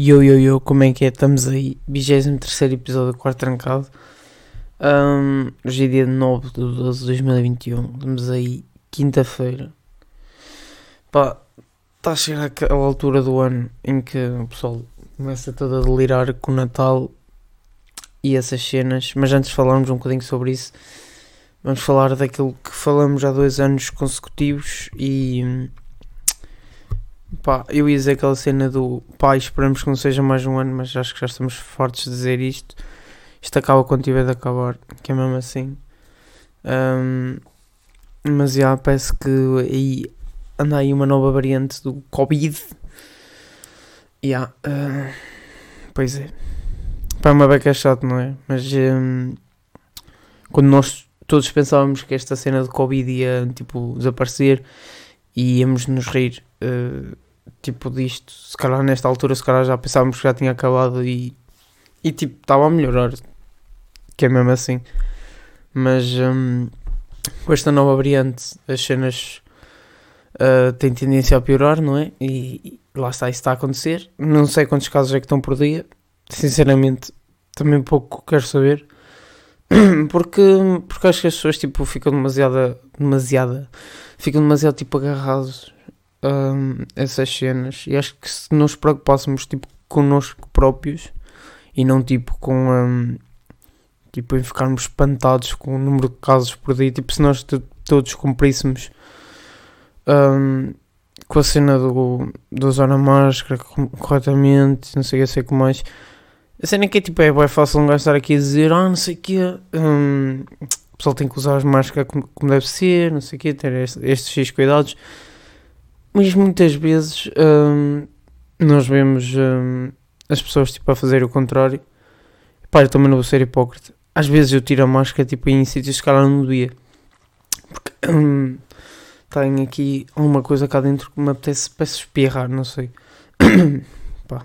Yo, yo, yo, como é que é? Estamos aí, 23 episódio do Quarto Trancado. Um, hoje é dia 9 de 12 de 2021. Estamos aí, quinta-feira. Pá, está a chegar aquela altura do ano em que o pessoal começa todo a delirar com o Natal e essas cenas. Mas antes de falarmos um bocadinho sobre isso, vamos falar daquilo que falamos há dois anos consecutivos e. Pá, eu ia dizer aquela cena do pá, esperamos que não seja mais um ano, mas acho que já estamos fartos de dizer isto. Isto acaba quando tiver de acabar, que é mesmo assim. Um, mas já parece que aí anda aí uma nova variante do Covid. Yeah, uh, pois é. Pá, é uma beca chato, não é? Mas um, quando nós todos pensávamos que esta cena de Covid ia tipo desaparecer e íamos nos rir uh, tipo disto, se calhar nesta altura se calhar já pensávamos que já tinha acabado e, e tipo estava a melhorar, que é mesmo assim. Mas um, com esta nova variante as cenas uh, têm tendência a piorar, não é? E, e lá está, isso está a acontecer. Não sei quantos casos é que estão por dia, sinceramente também pouco quero saber. Porque, porque acho que as pessoas tipo, ficam demasiado, demasiado ficam demasiado tipo agarrados um, essas cenas. E acho que se nos preocupássemos tipo connosco próprios e não tipo com um, tipo em ficarmos espantados com o número de casos por dia. Tipo se nós todos cumpríssemos um, com a cena do, do usar a máscara corretamente não sei o que sei mais a cena é que é tipo é, é fácil um gajo estar aqui a dizer ah não sei o que um, o pessoal tem que usar as máscaras como, como deve ser, não sei o quê, ter estes, cuidados. Mas muitas vezes hum, nós vemos hum, as pessoas tipo, a fazer o contrário. Pá, eu também não vou ser hipócrita. Às vezes eu tiro a máscara tipo, em sítios que calhar não devia. Porque hum, tenho aqui alguma coisa cá dentro que me apetece, apetece espirrar, não sei. Pá.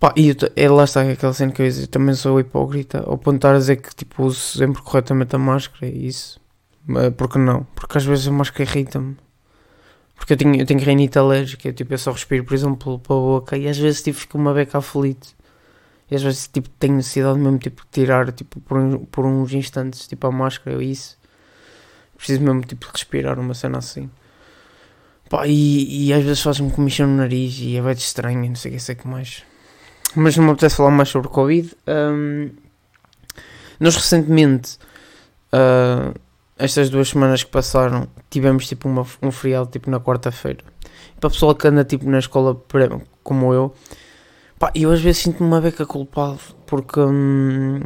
Pá, e é, lá está aquela cena que eu, eu também sou hipócrita ao ponto de estar a dizer que tipo, uso sempre corretamente a máscara e isso. Porque não? Porque às vezes a máscara irrita-me. Porque eu tenho, eu tenho reinite alérgica, eu, tipo, eu só respiro, por exemplo, pela boca e às vezes tipo, fico uma beca aflito. E às vezes tipo, tenho necessidade mesmo tipo, de tirar tipo, por, por uns instantes tipo, a máscara ou isso. Preciso mesmo tipo, respirar uma cena assim. Pá, e, e às vezes faz-me comichão no nariz e é bem estranho, não sei o que, sei que mais mas não me apetece falar mais sobre Covid. Um, nós recentemente, uh, estas duas semanas que passaram, tivemos tipo uma, um feriado tipo na quarta-feira. Para a pessoa que anda tipo na escola como eu, pá, eu às vezes sinto-me uma beca culpado porque um,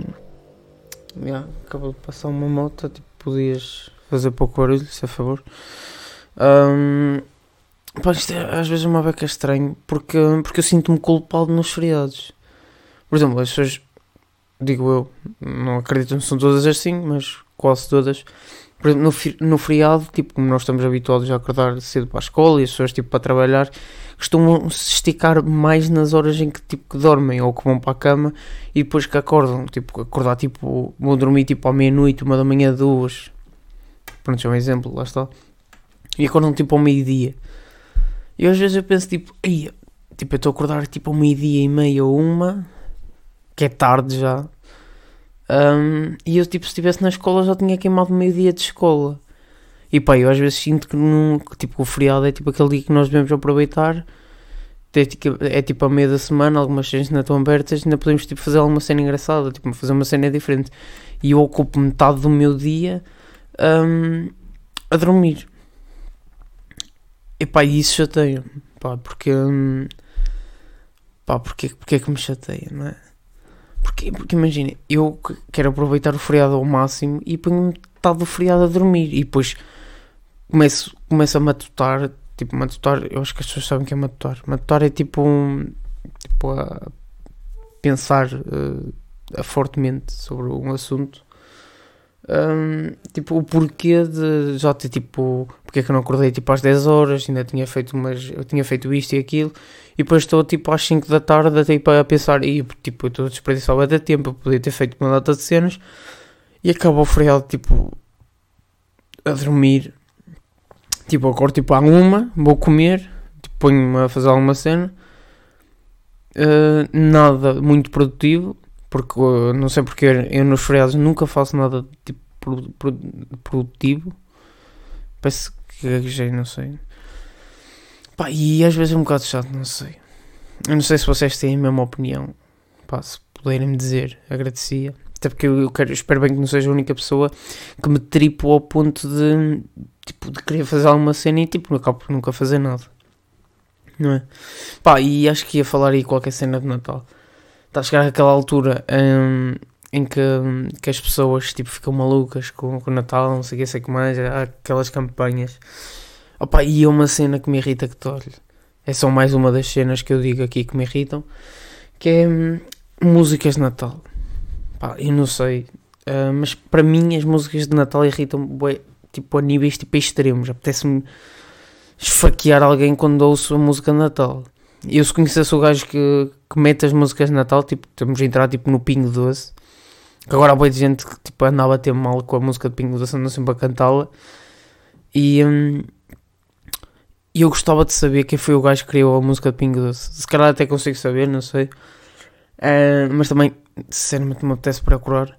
yeah, acabou de passar uma moto, tipo, podias fazer pouco barulho, se a favor. Um, Pá, isto é, às vezes uma beca estranho porque, porque eu sinto-me culpado nos feriados. Por exemplo, as pessoas, digo eu, não acredito que são todas assim, mas quase todas. Por exemplo, no, no feriado, tipo, como nós estamos habituados a acordar cedo para a escola e as pessoas tipo, para trabalhar, costumam se esticar mais nas horas em que, tipo, que dormem ou que vão para a cama e depois que acordam. Tipo, acordar, tipo, vão dormir tipo à meia-noite, uma da manhã, duas. Pronto, é um exemplo, lá está. E acordam tipo ao meio-dia. E às vezes eu penso tipo, Ei, tipo, eu estou a acordar tipo ao meio-dia e meia ou uma, que é tarde já. Um, e eu tipo, se estivesse na escola já tinha queimado meio-dia de escola. E pá, eu às vezes sinto que, não, que tipo, o feriado é tipo aquele dia que nós devemos aproveitar. É, tipo, é tipo a meia da semana, algumas cenas ainda estão abertas, ainda podemos tipo, fazer alguma cena engraçada, tipo, fazer uma cena diferente. E eu ocupo metade do meu dia um, a dormir. E pá, isso chateia pá, porque. Hum, pá, porque, porque é que me chateia, não é? Porque, porque imagina, eu quero aproveitar o feriado ao máximo e ponho metade do feriado a dormir e depois começo, começo a matutar. Tipo, matutar, eu acho que as pessoas sabem o que é matutar. Matutar é tipo um. Tipo, a pensar uh, fortemente sobre um assunto um, tipo, o porquê de já ter tipo, porque é que eu não acordei tipo às 10 horas, ainda tinha feito umas, eu tinha feito isto e aquilo, e depois estou tipo às 5 da tarde tipo, a pensar, e tipo, eu estou a desperdiçar o tempo, eu podia ter feito uma data de cenas, e acaba o feriado tipo a dormir, tipo, acordo tipo à uma, vou comer, tipo, ponho-me a fazer alguma cena, uh, nada muito produtivo, porque uh, não sei porque eu nos feriados nunca faço nada tipo pro, pro, produtivo. Parece que gaguejei, não sei. Pá, e às vezes é um bocado chato, não sei. Eu não sei se vocês têm a mesma opinião. Pá, se puderem me dizer, agradecia. Até porque eu, quero, espero bem que não seja a única pessoa que me tripo ao ponto de, tipo, de querer fazer alguma cena e tipo, acabo por nunca fazer nada. Não é? Pá, e acho que ia falar aí qualquer cena de Natal. Está a chegar aquela altura hum, em que, que as pessoas tipo, ficam malucas com, com o Natal, não sei o que, sei que mais, há aquelas campanhas. Opa, e é uma cena que me irrita que olho. É só mais uma das cenas que eu digo aqui que me irritam, que é hum, músicas de Natal. Eu não sei, uh, mas para mim as músicas de Natal irritam-me tipo, a níveis tipo, extremos. Apetece-me esfaquear alguém quando ouço a música de Natal. Eu se conhecesse o gajo que, que mete as músicas de Natal, tipo, temos de entrar tipo, no Pingo Doce. Que agora há boa de gente que tipo, andava a ter mal com a música de Pingo Doce, andam sempre a cantá-la. E hum, eu gostava de saber quem foi o gajo que criou a música de Pingo Doce. Se calhar até consigo saber, não sei. Uh, mas também, sinceramente, me apetece procurar.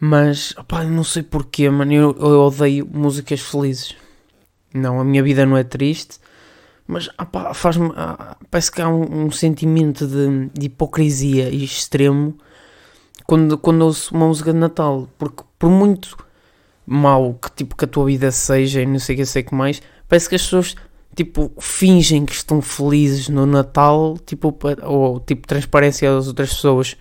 Mas, opá, não sei porquê, mano. Eu, eu odeio músicas felizes. Não, a minha vida não é triste. Mas, opá, faz-me. Ah, parece que há um, um sentimento de, de, hipocrisia extremo quando, quando ouço uma música de Natal. Porque, por muito mal que, tipo, que a tua vida seja e não sei o que, sei que mais, parece que as pessoas tipo, fingem que estão felizes no Natal, tipo, ou tipo, transparência às outras pessoas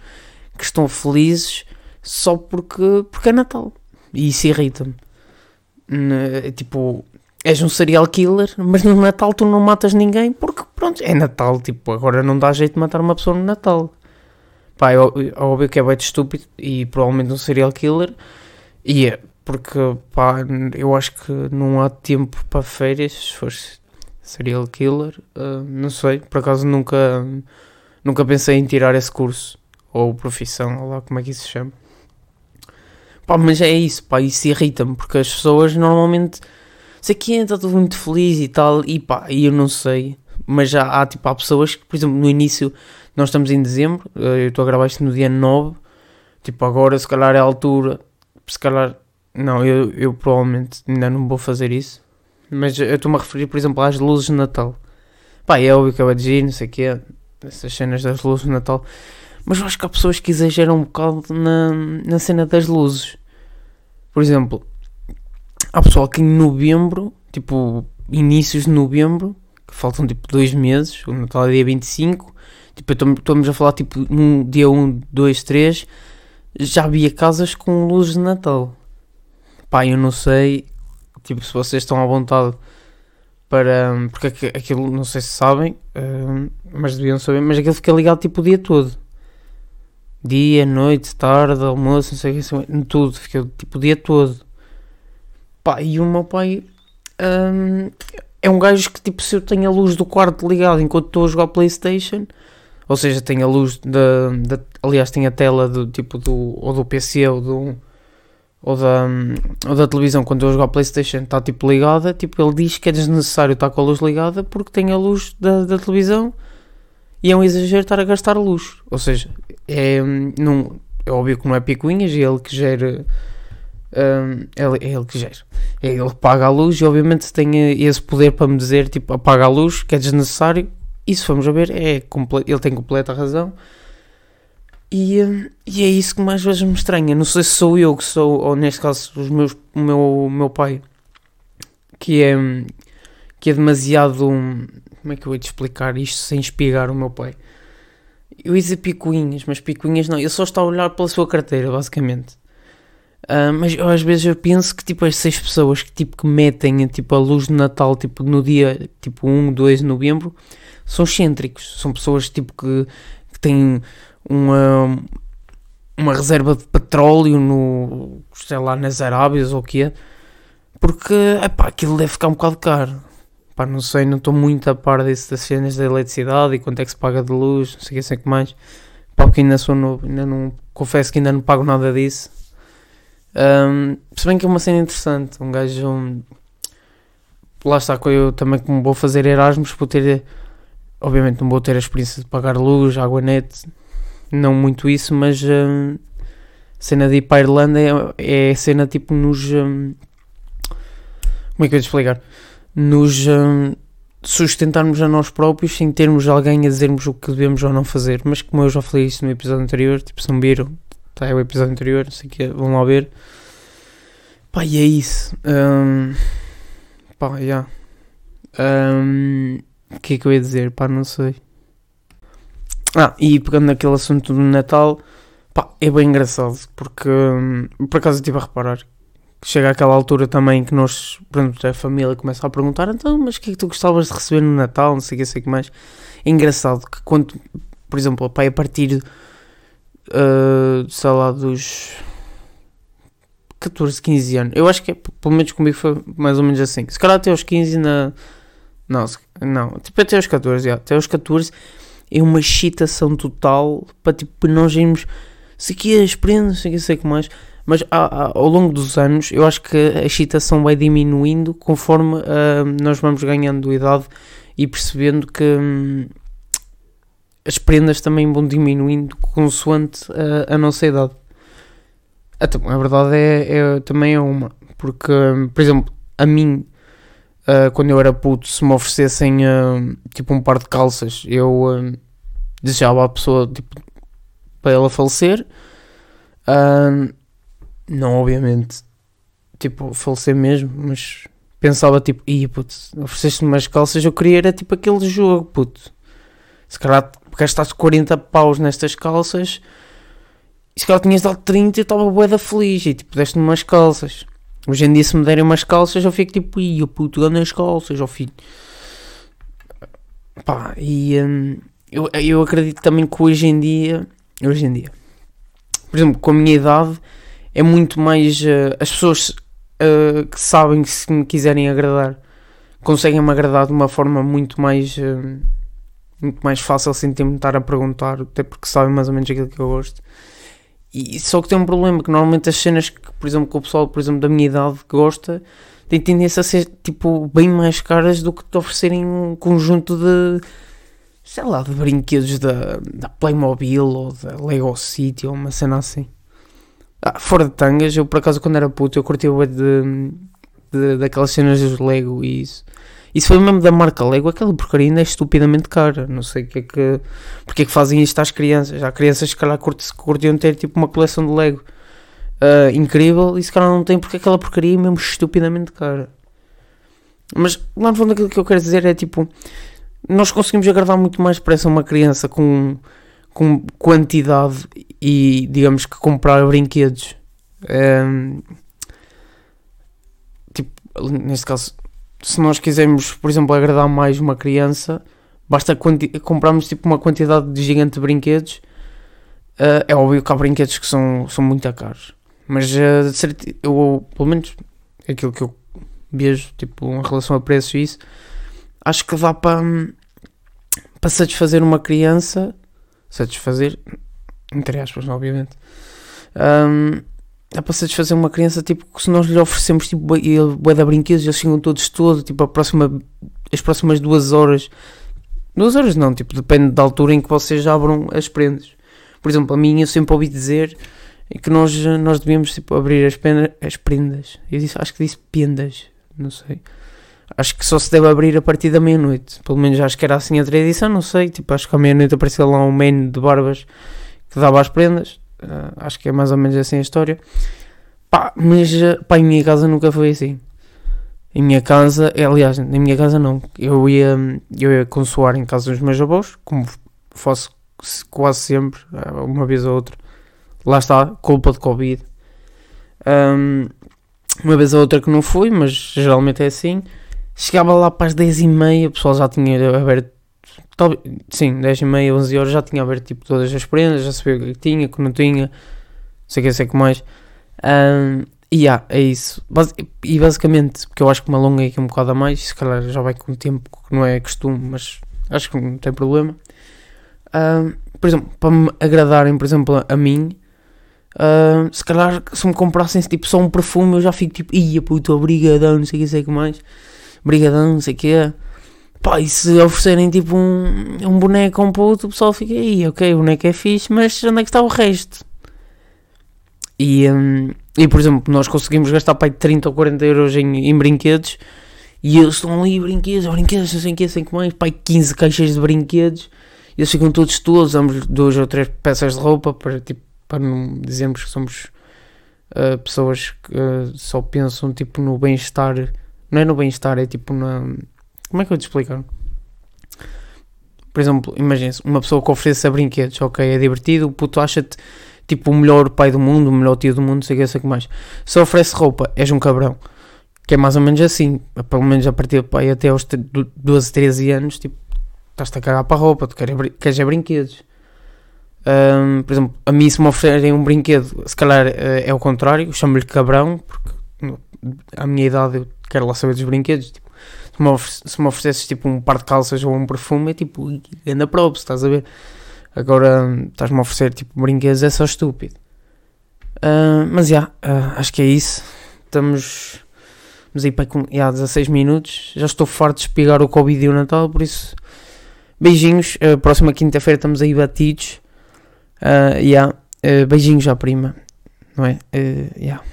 que estão felizes só porque, porque é Natal. E isso irrita-me. Tipo, és um serial killer, mas no Natal tu não matas ninguém porque, pronto, é Natal. Tipo, agora não dá jeito de matar uma pessoa no Natal. Pá, é, é óbvio que é bem estúpido e provavelmente um serial killer. E é, porque, pá, eu acho que não há tempo para férias, se fosse serial killer, uh, não sei, por acaso nunca, nunca pensei em tirar esse curso, ou profissão, ou lá como é que isso se chama. Pá, mas é isso, pá, isso irrita-me, porque as pessoas normalmente, sei que está tudo muito feliz e tal, e pá, e eu não sei, mas já há, tipo, há pessoas que, por exemplo, no início, nós estamos em dezembro, uh, eu estou a gravar isto no dia 9, tipo, agora se calhar é a altura, se calhar, não, eu, eu provavelmente ainda não vou fazer isso, mas eu estou-me a referir, por exemplo, às luzes de Natal. Pá, é óbvio que eu dizer, não sei o quê, essas cenas das luzes de Natal. Mas eu acho que há pessoas que exageram um bocado na, na cena das luzes. Por exemplo, há pessoal que em novembro, tipo, inícios de novembro, que faltam tipo dois meses, o Natal é dia 25, tipo, estamos a falar tipo um, dia 1, 2, 3, já havia casas com luzes de Natal. Pá, eu não sei Tipo, se vocês estão à vontade para. Porque aquilo, não sei se sabem, uh, mas deviam saber, mas aquilo fica ligado tipo o dia todo. Dia, noite, tarde, almoço, não sei o que, tudo, fica tipo o dia todo. Pá, e o meu pai um, é um gajo que, tipo, se eu tenho a luz do quarto ligada enquanto estou a jogar Playstation, ou seja, tem a luz da, da aliás, tem a tela do tipo do, ou do PC ou do ou da, ou da televisão quando eu jogo a Playstation está tipo ligada, tipo ele diz que é desnecessário estar com a luz ligada porque tem a luz da, da televisão e é um exagero estar a gastar luz. Ou seja, é, não, é óbvio que não é picuinhas, é ele que gera. Um, é, é ele que gera. É ele que paga a luz e obviamente tem esse poder para me dizer tipo apaga a luz, que é desnecessário. Isso vamos a ver, é, ele tem completa razão. E, e é isso que mais vezes me estranha. Não sei se sou eu que sou, ou neste caso os meus, o meu, o meu pai, que é, que é demasiado. Como é que eu ia te explicar isto sem espigar o meu pai? Eu ia dizer picuinhas, mas picuinhas não. Eu só estou a olhar pela sua carteira, basicamente. Uh, mas eu, às vezes eu penso que tipo as seis pessoas que tipo que metem tipo a luz de Natal tipo no dia tipo 1, 2 de novembro são excêntricos, são pessoas tipo que, que têm uma, uma reserva de petróleo no, sei lá, nas Arábias ou o que é, porque, epá, aquilo deve ficar um bocado caro. Pá, não sei, não estou muito a par disso das cenas da eletricidade e quanto é que se paga de luz, não sei o que, mais. Porque ainda sou novo, ainda não, confesso que ainda não pago nada disso. Um, se bem que é uma cena interessante, um gajo... Um, lá está, eu também como vou fazer Erasmus, vou ter obviamente não vou ter a experiência de pagar luz, água net, não muito isso, mas hum, cena de ir para a Irlanda é, é cena tipo nos. Hum, como é que eu ia explicar? Nos hum, sustentarmos a nós próprios sem termos alguém a dizermos o que devemos ou não fazer. Mas como eu já falei isso no episódio anterior, tipo, se não viram, tá, é o episódio anterior, não sei o que, vão lá ver. Pá, e é isso. Um, pá, já. Yeah. Um, o que é que eu ia dizer? Pá, não sei. Ah, e pegando naquele assunto do Natal, pá, é bem engraçado, porque hum, por acaso estive a reparar chega àquela altura também que nós, pronto, a família começa a perguntar, então, mas o que é que tu gostavas de receber no Natal, não sei o que, sei que mais. É engraçado que quando, por exemplo, pai, a partir, uh, sei lá, dos 14, 15 anos, eu acho que é, pelo menos comigo foi mais ou menos assim, se calhar até aos 15 na... Não, não, tipo até aos 14, já, até aos 14 é uma excitação total para tipo nós irmos sei que as prendas, sei que sei que mais, mas ao longo dos anos eu acho que a excitação vai diminuindo conforme uh, nós vamos ganhando idade e percebendo que hum, as prendas também vão diminuindo consoante a, a nossa idade. Então, a verdade é, é, também é uma, porque, por exemplo, a mim, uh, quando eu era puto, se me oferecessem uh, tipo um par de calças, eu uh, desejava à pessoa tipo, para ela falecer. não, obviamente, tipo, falecer mesmo, mas pensava tipo, ia puto, ofereceste-me umas calças, eu queria era tipo aquele jogo, puto. Se calhar gastaste 40 paus nestas calças e se calhar tinhas dado 30 e estava boeda feliz e tipo, deste-me umas calças. Hoje em dia, se me derem umas calças, eu fico tipo, ia puto, ganhei as calças, ó filho. Pá, e hum, eu, eu acredito também que hoje em dia, hoje em dia, por exemplo, com a minha idade, é muito mais uh, as pessoas uh, que sabem que se me quiserem agradar conseguem me agradar de uma forma muito mais uh, muito mais fácil sem ter-me estar a perguntar, até porque sabem mais ou menos aquilo que eu gosto. E só que tem um problema que normalmente as cenas que, por exemplo, que o pessoal, por exemplo, da minha idade gosta, tem tendência a ser tipo bem mais caras do que te oferecerem um conjunto de sei lá, de brinquedos da, da Playmobil ou da Lego City ou uma cena assim. Ah, fora de tangas, eu por acaso quando era puto eu curti o de, de, daquelas cenas dos Lego e isso. Isso foi mesmo da marca Lego, aquela porcaria ainda é estupidamente cara. Não sei que é que, porque é que fazem isto às crianças. Há crianças que calhar curtiam ter tipo uma coleção de Lego uh, incrível e se calhar não tem porque aquela porcaria é mesmo estupidamente cara. Mas lá no fundo aquilo que eu quero dizer é tipo nós conseguimos agradar muito mais depressa uma criança com, com quantidade e digamos que comprar brinquedos. Um, tipo, neste caso, se nós quisermos, por exemplo, agradar mais uma criança, basta comprarmos tipo uma quantidade de gigante de brinquedos. Uh, é óbvio que há brinquedos que são, são muito caros, mas uh, eu, pelo menos aquilo que eu vejo, tipo, em relação a preços e isso, acho que dá para para satisfazer uma criança, satisfazer, entre aspas, obviamente, um, dá para satisfazer uma criança, tipo, se nós lhe oferecemos, tipo, bué de brinquedos, eles chegam todos todo, tipo, a próxima, as próximas duas horas, duas horas não, tipo, depende da altura em que vocês abram as prendas. Por exemplo, a mim eu sempre ouvi dizer que nós, nós devíamos, tipo, abrir as, pena, as prendas, eu disse, acho que disse pendas, não sei acho que só se deve abrir a partir da meia-noite. Pelo menos acho que era assim a tradição, não sei. Tipo, acho que à meia-noite apareceu lá um man de barbas que dava as prendas. Uh, acho que é mais ou menos assim a história. Pá, mas ah, pá, em minha casa nunca foi assim. Em minha casa, aliás, em minha casa não. Eu ia, eu ia consoar em casa dos meus avós, como faço quase sempre, ah, uma vez ou outra. Lá está, culpa de Covid. Um, uma vez ou outra que não fui, mas geralmente é assim. Chegava lá para as 10 e meia, o pessoal já tinha aberto. Sim, 10 e meia, 11 horas já tinha aberto tipo, todas as prendas, já sabia o que tinha, o que não tinha, sei que sei que mais. Um, e yeah, é isso. E basicamente, porque eu acho que me alonguei aqui um bocado a mais, se calhar já vai com o tempo, que não é costume, mas acho que não tem problema. Um, por exemplo, para me agradarem, por exemplo, a, mim, se calhar se me comprassem tipo, só um perfume, eu já fico tipo, ia puto, obrigadão, não sei o que, sei que mais brigadão, não sei o quê. Pá, e se oferecerem tipo um, um boneco a um puto, o pessoal fica aí, ok, o boneco é fixe, mas onde é que está o resto? E, um, e por exemplo, nós conseguimos gastar pai, 30 ou 40 euros em, em brinquedos e eles estão ali, brinquedos, brinquedos, não sei o que, sei que mais, pai, 15 caixas de brinquedos eles ficam todos todos, damos duas ou três peças de roupa para, tipo, para não dizermos que somos uh, pessoas que uh, só pensam tipo no bem-estar, não é no bem-estar, é tipo na. Como é que eu te explicar? Por exemplo, imagine-se, uma pessoa que ofereça brinquedos, ok, é divertido, o puto acha-te tipo o melhor pai do mundo, o melhor tio do mundo, sei que, sei que mais. Se oferece roupa, és um cabrão. Que é mais ou menos assim, pelo menos a partir pai até aos 12, 13 anos, tipo, estás-te a cagar para a roupa, tu queres, queres é brinquedos. Um, por exemplo, a mim se me oferecerem um brinquedo, se calhar uh, é o contrário, chamo-lhe cabrão, porque à minha idade eu quero lá saber dos brinquedos. Tipo, se, me se me oferecesses tipo um par de calças ou um perfume, é tipo, anda props, estás a ver? Agora estás-me a oferecer tipo brinquedos, é só estúpido. Uh, mas já, yeah, uh, acho que é isso. Estamos, estamos aí para yeah, 16 minutos. Já estou farto de espigar o Covid e o Natal, por isso beijinhos. Uh, próxima quinta-feira estamos aí batidos. Uh, yeah. uh, beijinhos à prima, não é? Uh, yeah.